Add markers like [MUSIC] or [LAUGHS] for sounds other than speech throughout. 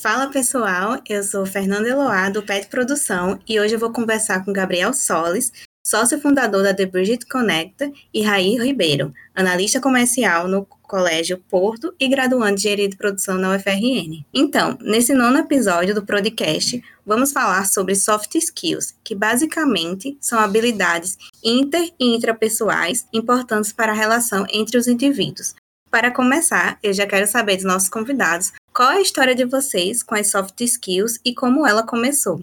Fala pessoal, eu sou Fernanda Eloá do PET Produção e hoje eu vou conversar com Gabriel Solis, sócio fundador da The Bridget Connecta, e Raí Ribeiro, analista comercial no Colégio Porto e graduando de Engenharia de Produção na UFRN. Então, nesse nono episódio do podcast, vamos falar sobre soft skills, que basicamente são habilidades inter e intrapessoais importantes para a relação entre os indivíduos. Para começar, eu já quero saber dos nossos convidados qual é a história de vocês com as soft skills e como ela começou?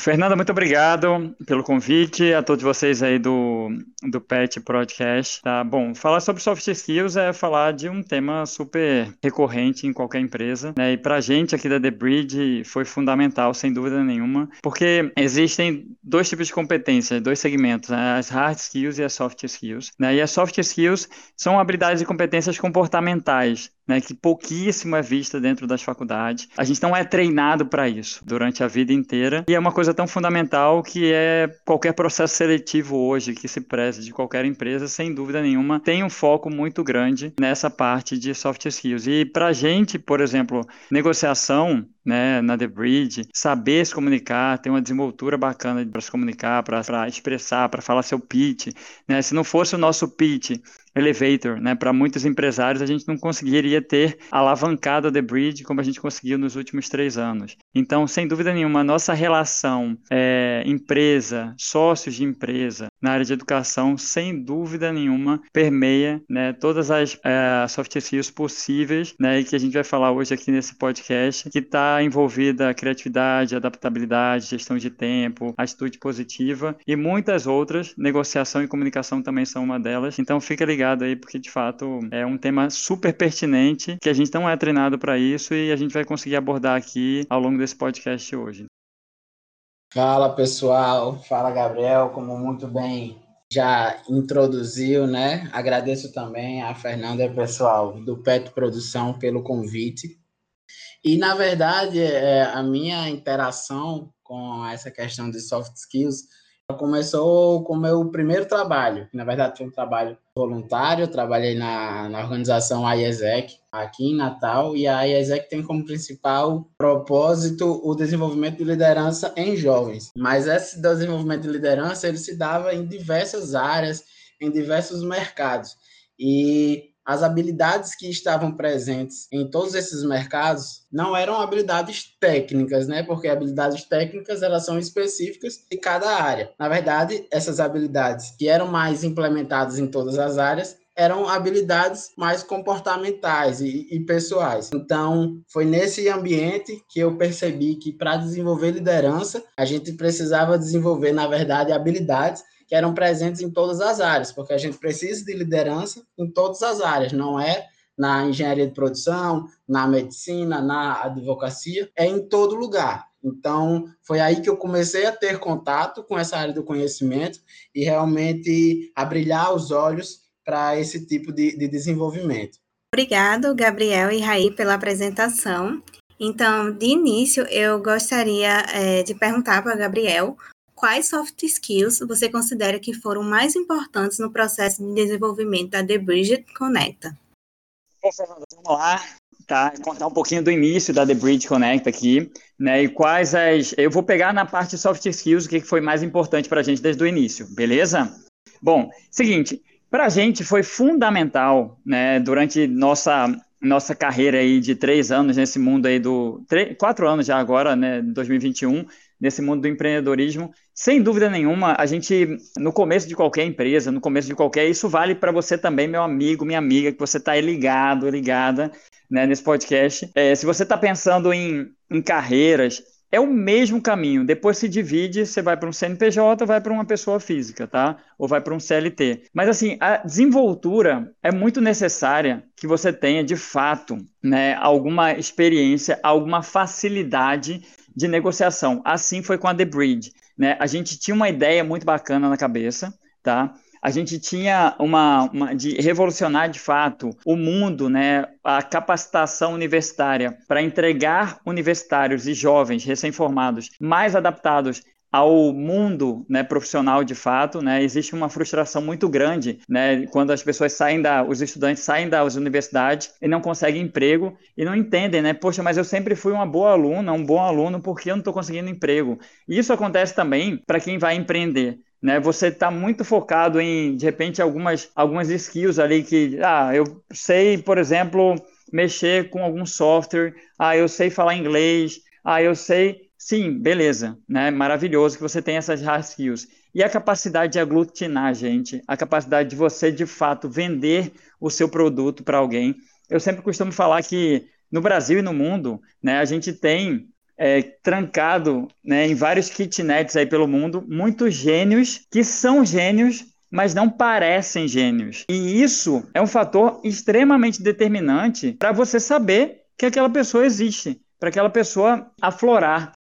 Fernanda, muito obrigado pelo convite, a todos vocês aí do, do PET Podcast. Tá? Bom, falar sobre soft skills é falar de um tema super recorrente em qualquer empresa, né? E para a gente aqui da The Bridge foi fundamental, sem dúvida nenhuma, porque existem dois tipos de competências, dois segmentos, né? as hard skills e as soft skills. Né? E as soft skills são habilidades e competências comportamentais, né, que pouquíssimo é vista dentro das faculdades. A gente não é treinado para isso durante a vida inteira e é uma coisa tão fundamental que é qualquer processo seletivo hoje que se preze de qualquer empresa, sem dúvida nenhuma, tem um foco muito grande nessa parte de soft skills. E para gente, por exemplo, negociação né, na The Bridge, saber se comunicar, ter uma desenvoltura bacana para se comunicar, para expressar, para falar seu pitch. Né? Se não fosse o nosso pitch elevator, né? Para muitos empresários, a gente não conseguiria ter alavancado The Bridge como a gente conseguiu nos últimos três anos. Então, sem dúvida nenhuma, a nossa relação é, empresa, sócios de empresa, na área de educação, sem dúvida nenhuma, permeia né, todas as é, soft skills possíveis, né, e que a gente vai falar hoje aqui nesse podcast, que está envolvida criatividade, adaptabilidade, gestão de tempo, atitude positiva e muitas outras. Negociação e comunicação também são uma delas. Então, fica ligado aí, porque de fato é um tema super pertinente, que a gente não é treinado para isso e a gente vai conseguir abordar aqui ao longo desse podcast hoje. Fala pessoal, fala Gabriel, como muito bem já introduziu, né? Agradeço também a Fernanda pessoal do PET Produção pelo convite. E na verdade, é, a minha interação com essa questão de soft skills Começou com o meu primeiro trabalho, na verdade foi um trabalho voluntário, eu trabalhei na, na organização IESEC, aqui em Natal, e a IESEC tem como principal propósito o desenvolvimento de liderança em jovens. Mas esse desenvolvimento de liderança, ele se dava em diversas áreas, em diversos mercados. E as habilidades que estavam presentes em todos esses mercados não eram habilidades técnicas, né? Porque habilidades técnicas elas são específicas de cada área. Na verdade, essas habilidades que eram mais implementadas em todas as áreas eram habilidades mais comportamentais e, e pessoais. Então, foi nesse ambiente que eu percebi que para desenvolver liderança, a gente precisava desenvolver, na verdade, habilidades que eram presentes em todas as áreas, porque a gente precisa de liderança em todas as áreas, não é na engenharia de produção, na medicina, na advocacia, é em todo lugar. Então, foi aí que eu comecei a ter contato com essa área do conhecimento e realmente a brilhar os olhos para esse tipo de, de desenvolvimento. Obrigado, Gabriel e Raí, pela apresentação. Então, de início, eu gostaria é, de perguntar para Gabriel quais soft skills você considera que foram mais importantes no processo de desenvolvimento da The Bridge Connecta? Bom, Fernanda, vamos lá, tá? Contar um pouquinho do início da The Bridge Connect aqui, né? E quais as. Eu vou pegar na parte soft skills o que foi mais importante para a gente desde o início, beleza? Bom, seguinte, para a gente foi fundamental, né? Durante nossa nossa carreira aí de três anos nesse mundo aí do três, quatro anos já agora, né? 2021 nesse mundo do empreendedorismo. Sem dúvida nenhuma, a gente, no começo de qualquer empresa, no começo de qualquer, isso vale para você também, meu amigo, minha amiga, que você está ligado, ligada né, nesse podcast. É, se você está pensando em, em carreiras, é o mesmo caminho. Depois se divide, você vai para um CNPJ, vai para uma pessoa física, tá? Ou vai para um CLT. Mas assim, a desenvoltura é muito necessária que você tenha de fato, né, alguma experiência, alguma facilidade de negociação. Assim foi com a The Bridge. Né? A gente tinha uma ideia muito bacana na cabeça, tá? A gente tinha uma, uma de revolucionar de fato o mundo, né? A capacitação universitária para entregar universitários e jovens recém-formados mais adaptados ao mundo né, profissional de fato, né, existe uma frustração muito grande né, quando as pessoas saem da, os estudantes saem das universidades e não conseguem emprego e não entendem, né? Poxa, mas eu sempre fui uma boa aluna, um bom aluno, por que eu não estou conseguindo emprego? E isso acontece também para quem vai empreender. Né, você está muito focado em, de repente, algumas, algumas skills ali que, ah, eu sei, por exemplo, mexer com algum software, ah, eu sei falar inglês, ah, eu sei Sim, beleza, né? Maravilhoso que você tem essas hard skills. E a capacidade de aglutinar, gente, a capacidade de você, de fato, vender o seu produto para alguém. Eu sempre costumo falar que no Brasil e no mundo, né, a gente tem é, trancado né, em vários kitnets aí pelo mundo muitos gênios que são gênios, mas não parecem gênios. E isso é um fator extremamente determinante para você saber que aquela pessoa existe, para aquela pessoa aflorar.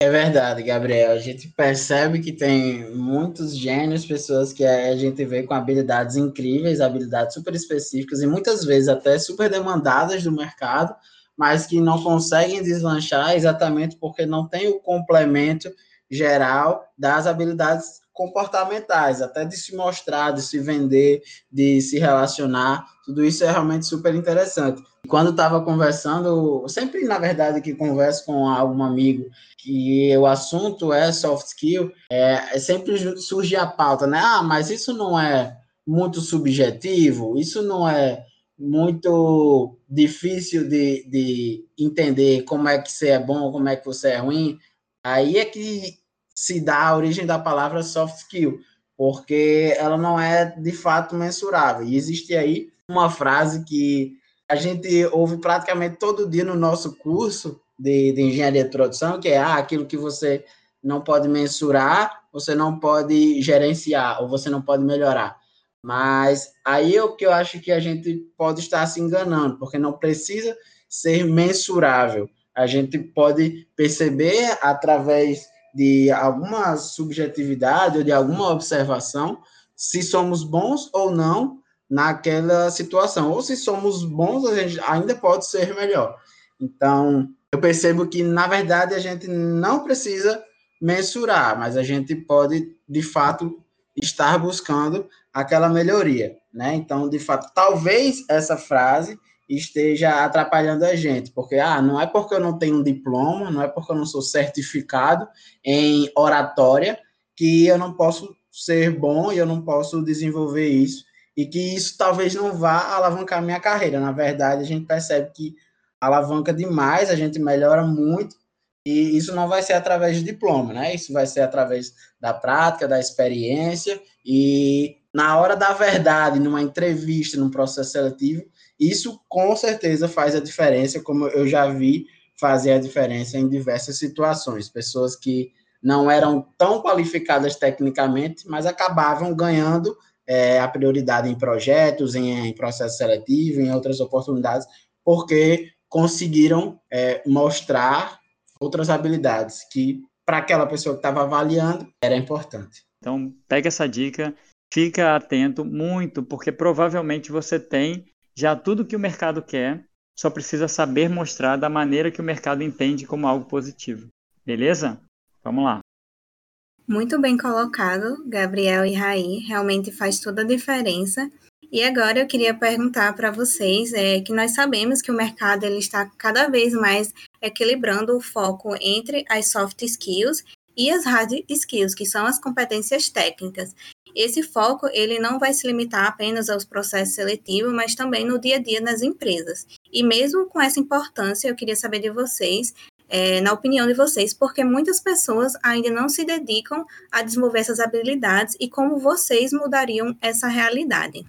É verdade, Gabriel. A gente percebe que tem muitos gênios, pessoas que a gente vê com habilidades incríveis, habilidades super específicas e muitas vezes até super demandadas do mercado, mas que não conseguem deslanchar exatamente porque não tem o complemento geral das habilidades comportamentais, até de se mostrar, de se vender, de se relacionar, tudo isso é realmente super interessante. Quando estava conversando, sempre na verdade que converso com algum amigo que o assunto é soft skill, é, é sempre surge a pauta, né? Ah, mas isso não é muito subjetivo, isso não é muito difícil de, de entender como é que você é bom, como é que você é ruim. Aí é que se dá a origem da palavra soft skill, porque ela não é de fato mensurável. E existe aí uma frase que a gente ouve praticamente todo dia no nosso curso de, de engenharia de produção, que é ah, aquilo que você não pode mensurar, você não pode gerenciar, ou você não pode melhorar. Mas aí é o que eu acho que a gente pode estar se enganando, porque não precisa ser mensurável. A gente pode perceber através de alguma subjetividade ou de alguma observação se somos bons ou não naquela situação. Ou se somos bons, a gente ainda pode ser melhor. Então, eu percebo que, na verdade, a gente não precisa mensurar, mas a gente pode, de fato, estar buscando aquela melhoria, né? Então, de fato, talvez essa frase esteja atrapalhando a gente, porque ah, não é porque eu não tenho um diploma, não é porque eu não sou certificado em oratória que eu não posso ser bom e eu não posso desenvolver isso e que isso talvez não vá alavancar minha carreira. Na verdade, a gente percebe que alavanca demais, a gente melhora muito e isso não vai ser através de diploma, né? Isso vai ser através da prática, da experiência e na hora da verdade, numa entrevista, num processo seletivo, isso com certeza faz a diferença, como eu já vi fazer a diferença em diversas situações. Pessoas que não eram tão qualificadas tecnicamente, mas acabavam ganhando é, a prioridade em projetos, em, em, processo seletivo, em outras oportunidades, porque conseguiram é, mostrar outras habilidades que, para aquela pessoa que estava avaliando, era importante. Então, pega essa dica, fica atento muito, porque provavelmente você tem já tudo que o mercado quer, só precisa saber mostrar da maneira que o mercado entende como algo positivo. Beleza? Vamos lá. Muito bem colocado, Gabriel e Raí. Realmente faz toda a diferença. E agora eu queria perguntar para vocês é, que nós sabemos que o mercado ele está cada vez mais equilibrando o foco entre as soft skills e as hard skills, que são as competências técnicas. Esse foco ele não vai se limitar apenas aos processos seletivos, mas também no dia a dia nas empresas. E mesmo com essa importância, eu queria saber de vocês, é, na opinião de vocês, porque muitas pessoas ainda não se dedicam a desenvolver essas habilidades e como vocês mudariam essa realidade.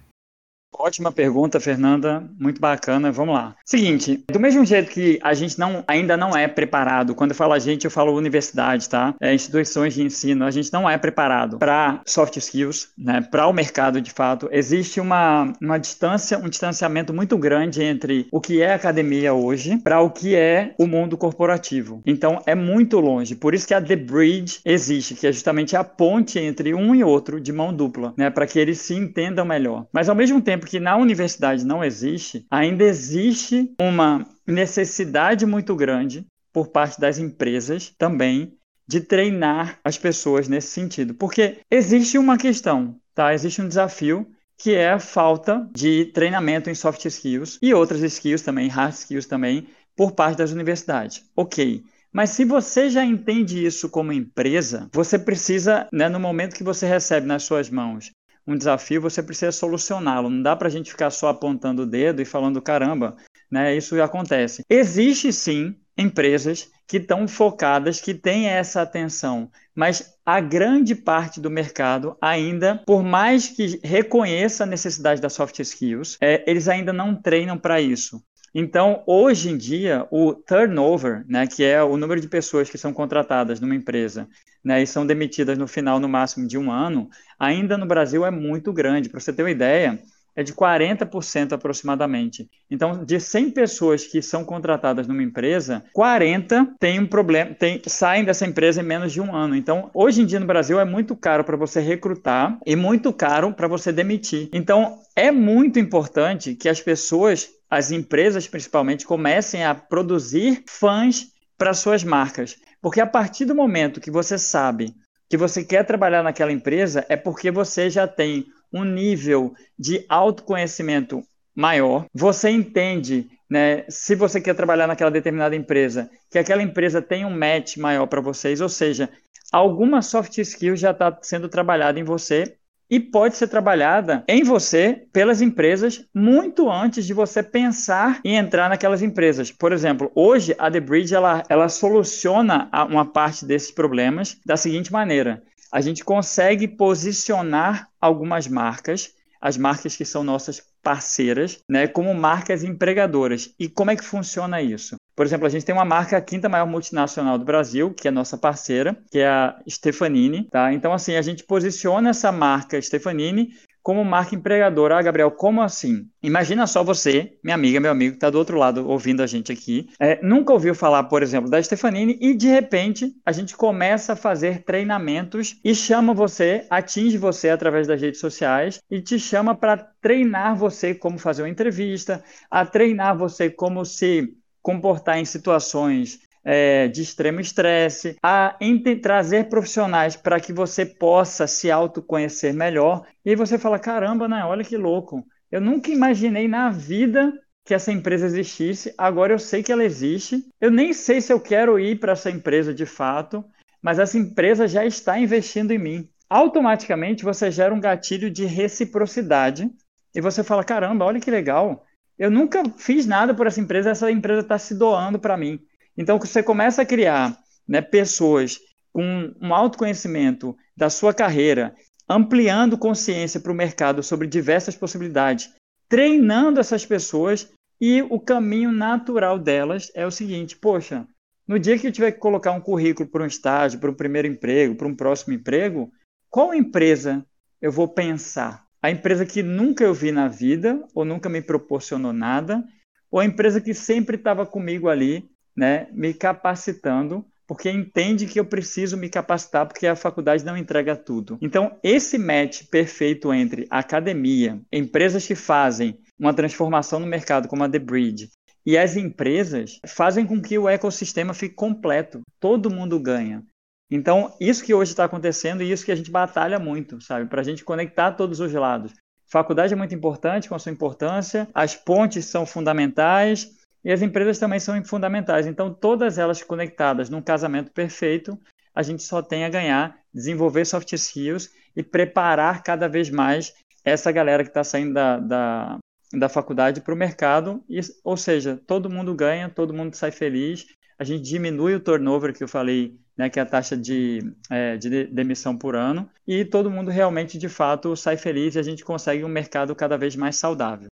Ótima pergunta, Fernanda. Muito bacana. Vamos lá. Seguinte, do mesmo jeito que a gente não, ainda não é preparado, quando eu falo a gente, eu falo universidade, tá? É, instituições de ensino, a gente não é preparado para soft skills, né? Para o mercado de fato. Existe uma, uma distância, um distanciamento muito grande entre o que é academia hoje para o que é o mundo corporativo. Então é muito longe. Por isso que a The Bridge existe, que é justamente a ponte entre um e outro de mão dupla, né? Para que eles se entendam melhor. Mas ao mesmo tempo que na universidade não existe, ainda existe uma necessidade muito grande por parte das empresas também de treinar as pessoas nesse sentido. Porque existe uma questão, tá? Existe um desafio que é a falta de treinamento em soft skills e outras skills também, hard skills também, por parte das universidades. Ok. Mas se você já entende isso como empresa, você precisa, né, no momento que você recebe nas suas mãos um desafio, você precisa solucioná-lo. Não dá para a gente ficar só apontando o dedo e falando, caramba, né, isso acontece. Existe sim empresas que estão focadas, que têm essa atenção, mas a grande parte do mercado ainda, por mais que reconheça a necessidade das soft skills, é, eles ainda não treinam para isso. Então, hoje em dia, o turnover, né, que é o número de pessoas que são contratadas numa empresa né, e são demitidas no final, no máximo de um ano, ainda no Brasil é muito grande. Para você ter uma ideia, é de 40% aproximadamente. Então, de 100 pessoas que são contratadas numa empresa, 40 têm um problema, tem, saem dessa empresa em menos de um ano. Então, hoje em dia no Brasil é muito caro para você recrutar e muito caro para você demitir. Então, é muito importante que as pessoas, as empresas principalmente, comecem a produzir fãs para suas marcas. Porque a partir do momento que você sabe que você quer trabalhar naquela empresa, é porque você já tem um nível de autoconhecimento maior, você entende, né, se você quer trabalhar naquela determinada empresa, que aquela empresa tem um match maior para vocês, ou seja, alguma soft skill já está sendo trabalhada em você e pode ser trabalhada em você pelas empresas muito antes de você pensar em entrar naquelas empresas. Por exemplo, hoje a The Bridge ela, ela soluciona uma parte desses problemas da seguinte maneira: a gente consegue posicionar algumas marcas, as marcas que são nossas parceiras, né, como marcas empregadoras. E como é que funciona isso? Por exemplo, a gente tem uma marca, a quinta maior multinacional do Brasil, que é nossa parceira, que é a Stefanini, tá? Então, assim, a gente posiciona essa marca Stefanini como marca empregadora. Ah, Gabriel, como assim? Imagina só você, minha amiga, meu amigo, que está do outro lado ouvindo a gente aqui, é, nunca ouviu falar, por exemplo, da Stefanini e de repente a gente começa a fazer treinamentos e chama você, atinge você através das redes sociais e te chama para treinar você como fazer uma entrevista, a treinar você como se comportar em situações é, de extremo estresse, a trazer profissionais para que você possa se autoconhecer melhor. E aí você fala: caramba, né? Olha que louco. Eu nunca imaginei na vida que essa empresa existisse. Agora eu sei que ela existe. Eu nem sei se eu quero ir para essa empresa de fato, mas essa empresa já está investindo em mim. Automaticamente você gera um gatilho de reciprocidade e você fala: caramba, olha que legal. Eu nunca fiz nada por essa empresa, essa empresa está se doando para mim. Então, você começa a criar né, pessoas com um autoconhecimento da sua carreira, ampliando consciência para o mercado sobre diversas possibilidades, treinando essas pessoas e o caminho natural delas é o seguinte: poxa, no dia que eu tiver que colocar um currículo para um estágio, para um primeiro emprego, para um próximo emprego, qual empresa eu vou pensar? A empresa que nunca eu vi na vida, ou nunca me proporcionou nada, ou a empresa que sempre estava comigo ali né, me capacitando, porque entende que eu preciso me capacitar, porque a faculdade não entrega tudo. Então, esse match perfeito entre academia, empresas que fazem uma transformação no mercado, como a The Bridge, e as empresas fazem com que o ecossistema fique completo. Todo mundo ganha. Então, isso que hoje está acontecendo e isso que a gente batalha muito, sabe? Para a gente conectar todos os lados. Faculdade é muito importante, com a sua importância, as pontes são fundamentais, e as empresas também são fundamentais. Então, todas elas conectadas num casamento perfeito, a gente só tem a ganhar, desenvolver soft skills e preparar cada vez mais essa galera que está saindo da, da, da faculdade para o mercado. E, ou seja, todo mundo ganha, todo mundo sai feliz. A gente diminui o turnover que eu falei, né, que é a taxa de, é, de demissão por ano, e todo mundo realmente, de fato, sai feliz e a gente consegue um mercado cada vez mais saudável.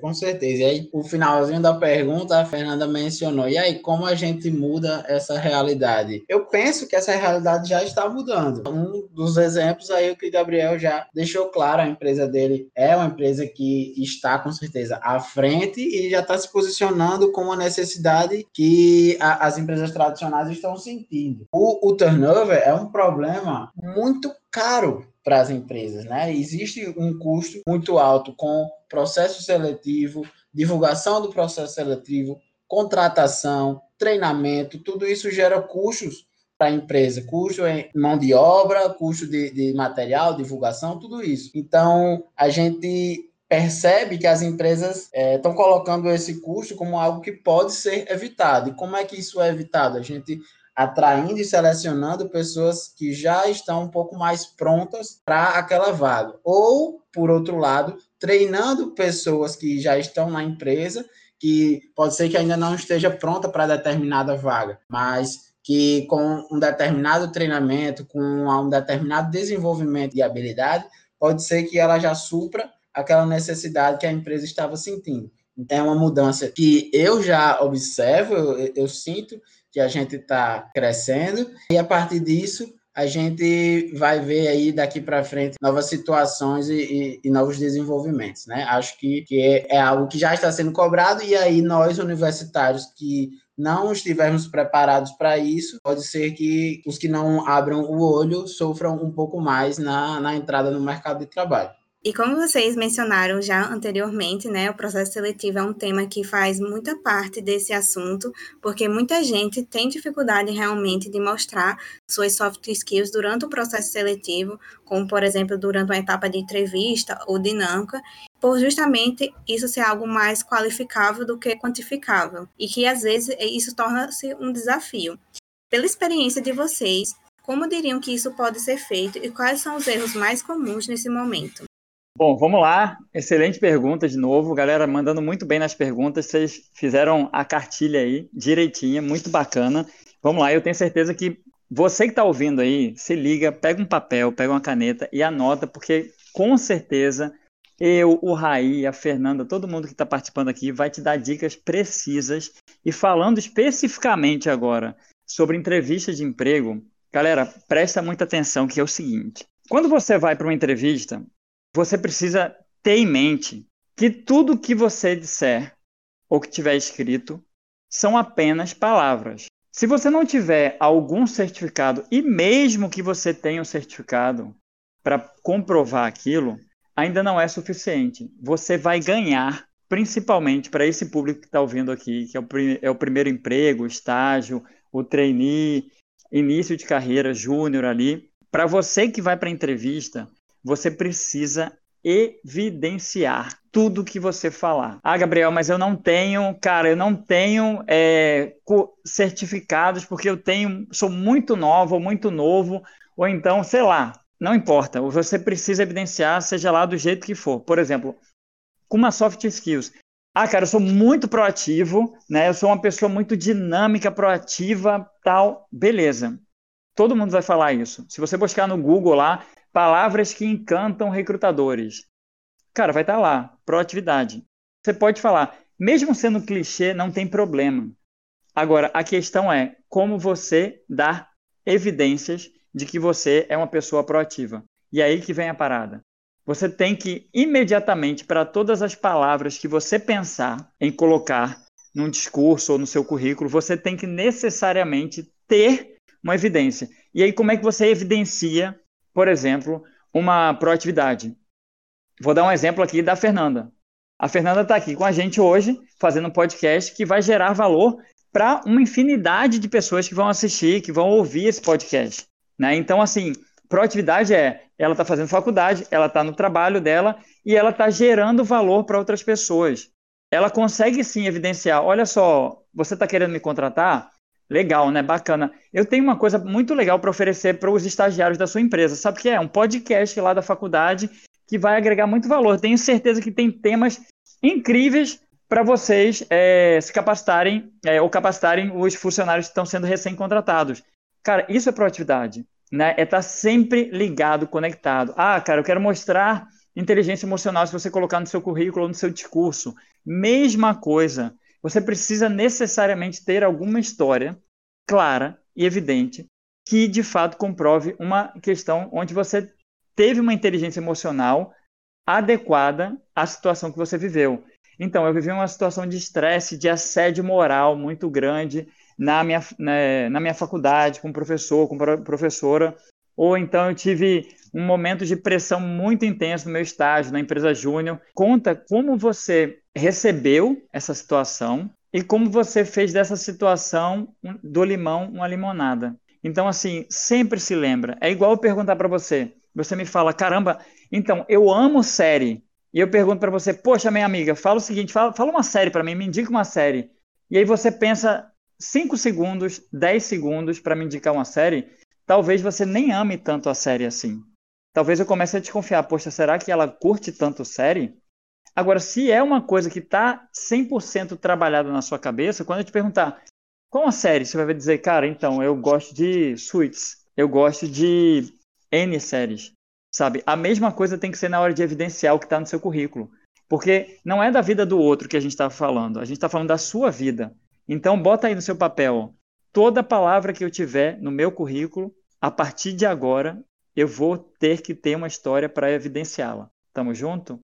Com certeza. E aí, o finalzinho da pergunta, a Fernanda mencionou. E aí, como a gente muda essa realidade? Eu penso que essa realidade já está mudando. Um dos exemplos aí que o Gabriel já deixou claro, a empresa dele é uma empresa que está, com certeza, à frente e já está se posicionando com uma necessidade que a, as empresas tradicionais estão sentindo. O, o turnover é um problema muito caro para as empresas, né? Existe um custo muito alto com processo seletivo, divulgação do processo seletivo, contratação, treinamento, tudo isso gera custos para a empresa? Custo em mão de obra, custo de, de material, divulgação, tudo isso. Então, a gente percebe que as empresas estão é, colocando esse custo como algo que pode ser evitado. E como é que isso é evitado? A gente atraindo e selecionando pessoas que já estão um pouco mais prontas para aquela vaga. Ou, por outro lado, treinando pessoas que já estão na empresa, que pode ser que ainda não esteja pronta para determinada vaga, mas que com um determinado treinamento, com um determinado desenvolvimento de habilidade, pode ser que ela já supra aquela necessidade que a empresa estava sentindo. Então, é uma mudança que eu já observo, eu, eu sinto que a gente está crescendo, e a partir disso, a gente vai ver aí daqui para frente novas situações e, e, e, novos desenvolvimentos, né? Acho que, que é, é, algo que já está sendo cobrado, e aí nós, universitários, que não estivermos preparados para isso, pode ser que os que não abram o olho sofram um pouco mais na, na entrada no mercado de trabalho. E como vocês mencionaram já anteriormente, né, o processo seletivo é um tema que faz muita parte desse assunto, porque muita gente tem dificuldade realmente de mostrar suas soft skills durante o processo seletivo, como por exemplo durante uma etapa de entrevista ou dinâmica, por justamente isso ser algo mais qualificável do que quantificável, e que às vezes isso torna-se um desafio. Pela experiência de vocês, como diriam que isso pode ser feito e quais são os erros mais comuns nesse momento? Bom, vamos lá. Excelente pergunta de novo. Galera, mandando muito bem nas perguntas. Vocês fizeram a cartilha aí direitinha, muito bacana. Vamos lá, eu tenho certeza que você que está ouvindo aí, se liga, pega um papel, pega uma caneta e anota, porque com certeza eu, o Raí, a Fernanda, todo mundo que está participando aqui vai te dar dicas precisas. E falando especificamente agora sobre entrevista de emprego, galera, presta muita atenção que é o seguinte. Quando você vai para uma entrevista, você precisa ter em mente que tudo que você disser ou que tiver escrito são apenas palavras. Se você não tiver algum certificado, e mesmo que você tenha um certificado para comprovar aquilo, ainda não é suficiente. Você vai ganhar, principalmente para esse público que está ouvindo aqui, que é o, é o primeiro emprego, estágio, o trainee, início de carreira, júnior ali. Para você que vai para a entrevista, você precisa evidenciar tudo que você falar. Ah, Gabriel, mas eu não tenho, cara, eu não tenho é, certificados porque eu tenho, sou muito nova ou muito novo, ou então, sei lá, não importa. Você precisa evidenciar, seja lá do jeito que for. Por exemplo, com uma soft skills. Ah, cara, eu sou muito proativo, né? Eu sou uma pessoa muito dinâmica, proativa, tal. Beleza. Todo mundo vai falar isso. Se você buscar no Google lá, Palavras que encantam recrutadores. Cara, vai estar tá lá, proatividade. Você pode falar, mesmo sendo clichê, não tem problema. Agora, a questão é como você dá evidências de que você é uma pessoa proativa. E aí que vem a parada. Você tem que imediatamente, para todas as palavras que você pensar em colocar num discurso ou no seu currículo, você tem que necessariamente ter uma evidência. E aí, como é que você evidencia por exemplo, uma proatividade. Vou dar um exemplo aqui da Fernanda. A Fernanda está aqui com a gente hoje, fazendo um podcast que vai gerar valor para uma infinidade de pessoas que vão assistir, que vão ouvir esse podcast. Né? Então, assim, proatividade é ela está fazendo faculdade, ela está no trabalho dela e ela está gerando valor para outras pessoas. Ela consegue sim evidenciar: olha só, você está querendo me contratar? Legal, né? Bacana. Eu tenho uma coisa muito legal para oferecer para os estagiários da sua empresa. Sabe o que é? Um podcast lá da faculdade que vai agregar muito valor. Tenho certeza que tem temas incríveis para vocês é, se capacitarem é, ou capacitarem os funcionários que estão sendo recém-contratados. Cara, isso é proatividade. Né? É estar tá sempre ligado, conectado. Ah, cara, eu quero mostrar inteligência emocional se você colocar no seu currículo no seu discurso. Mesma coisa você precisa necessariamente ter alguma história clara e evidente que de fato comprove uma questão onde você teve uma inteligência emocional adequada à situação que você viveu. Então, eu vivi uma situação de estresse, de assédio moral muito grande na minha, na, né, na minha faculdade, com professor, com professora, ou então eu tive um momento de pressão muito intenso no meu estágio, na empresa Júnior. Conta como você recebeu essa situação e como você fez dessa situação do limão uma limonada. Então, assim, sempre se lembra. É igual eu perguntar para você. Você me fala, caramba, então, eu amo série. E eu pergunto para você, poxa, minha amiga, fala o seguinte, fala, fala uma série para mim, me indica uma série. E aí você pensa 5 segundos, 10 segundos para me indicar uma série. Talvez você nem ame tanto a série assim. Talvez eu comece a desconfiar, poxa, será que ela curte tanto série? Agora, se é uma coisa que está 100% trabalhada na sua cabeça, quando eu te perguntar qual a série, você vai dizer, cara, então, eu gosto de Suits, eu gosto de N séries, sabe? A mesma coisa tem que ser na hora de evidenciar o que está no seu currículo. Porque não é da vida do outro que a gente está falando, a gente está falando da sua vida. Então, bota aí no seu papel, toda palavra que eu tiver no meu currículo, a partir de agora, eu vou ter que ter uma história para evidenciá-la. Tamo junto?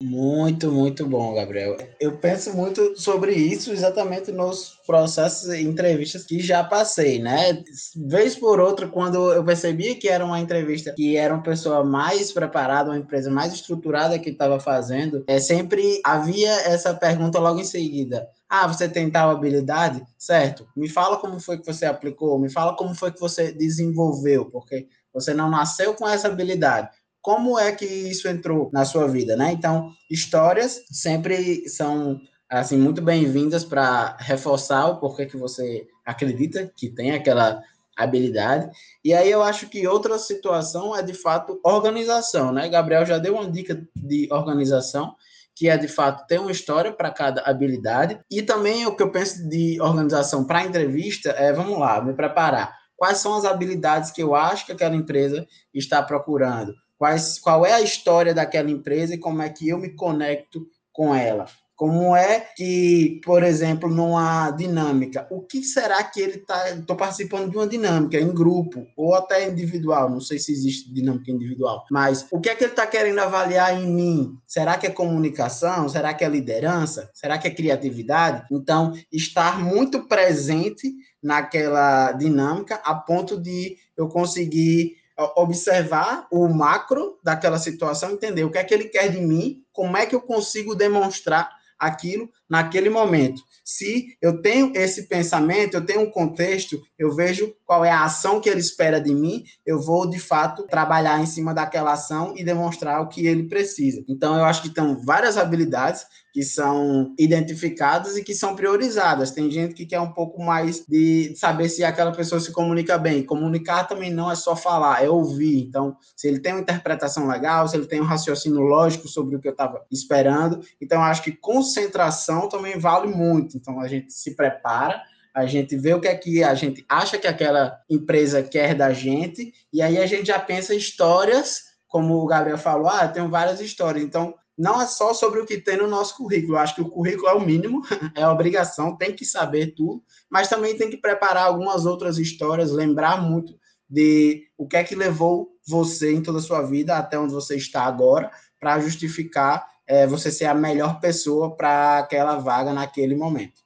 Muito, muito bom, Gabriel. Eu penso muito sobre isso exatamente nos processos e entrevistas que já passei, né? Vez por outra, quando eu percebia que era uma entrevista que era uma pessoa mais preparada, uma empresa mais estruturada que estava fazendo, é sempre havia essa pergunta logo em seguida. Ah, você tem tal habilidade? Certo. Me fala como foi que você aplicou, me fala como foi que você desenvolveu, porque você não nasceu com essa habilidade como é que isso entrou na sua vida, né? Então, histórias sempre são assim muito bem-vindas para reforçar o porquê que você acredita que tem aquela habilidade. E aí eu acho que outra situação é de fato organização, né? Gabriel já deu uma dica de organização, que é de fato ter uma história para cada habilidade. E também o que eu penso de organização para entrevista é, vamos lá, me preparar. Quais são as habilidades que eu acho que aquela empresa está procurando? Quais, qual é a história daquela empresa e como é que eu me conecto com ela. Como é que, por exemplo, numa dinâmica, o que será que ele está. Estou participando de uma dinâmica em grupo ou até individual, não sei se existe dinâmica individual, mas o que é que ele está querendo avaliar em mim? Será que é comunicação? Será que é liderança? Será que é criatividade? Então, estar muito presente naquela dinâmica a ponto de eu conseguir observar o macro daquela situação, entender o que é que ele quer de mim, como é que eu consigo demonstrar aquilo naquele momento. Se eu tenho esse pensamento, eu tenho um contexto, eu vejo qual é a ação que ele espera de mim, eu vou de fato trabalhar em cima daquela ação e demonstrar o que ele precisa. Então eu acho que estão várias habilidades que são identificadas e que são priorizadas. Tem gente que quer um pouco mais de saber se aquela pessoa se comunica bem. Comunicar também não é só falar, é ouvir. Então, se ele tem uma interpretação legal, se ele tem um raciocínio lógico sobre o que eu estava esperando. Então, acho que concentração também vale muito. Então, a gente se prepara a gente vê o que é que a gente acha que aquela empresa quer da gente, e aí a gente já pensa histórias, como o Gabriel falou, ah, tenho várias histórias. Então, não é só sobre o que tem no nosso currículo. Eu acho que o currículo é o mínimo, [LAUGHS] é a obrigação, tem que saber tudo, mas também tem que preparar algumas outras histórias, lembrar muito de o que é que levou você em toda a sua vida até onde você está agora, para justificar é, você ser a melhor pessoa para aquela vaga naquele momento.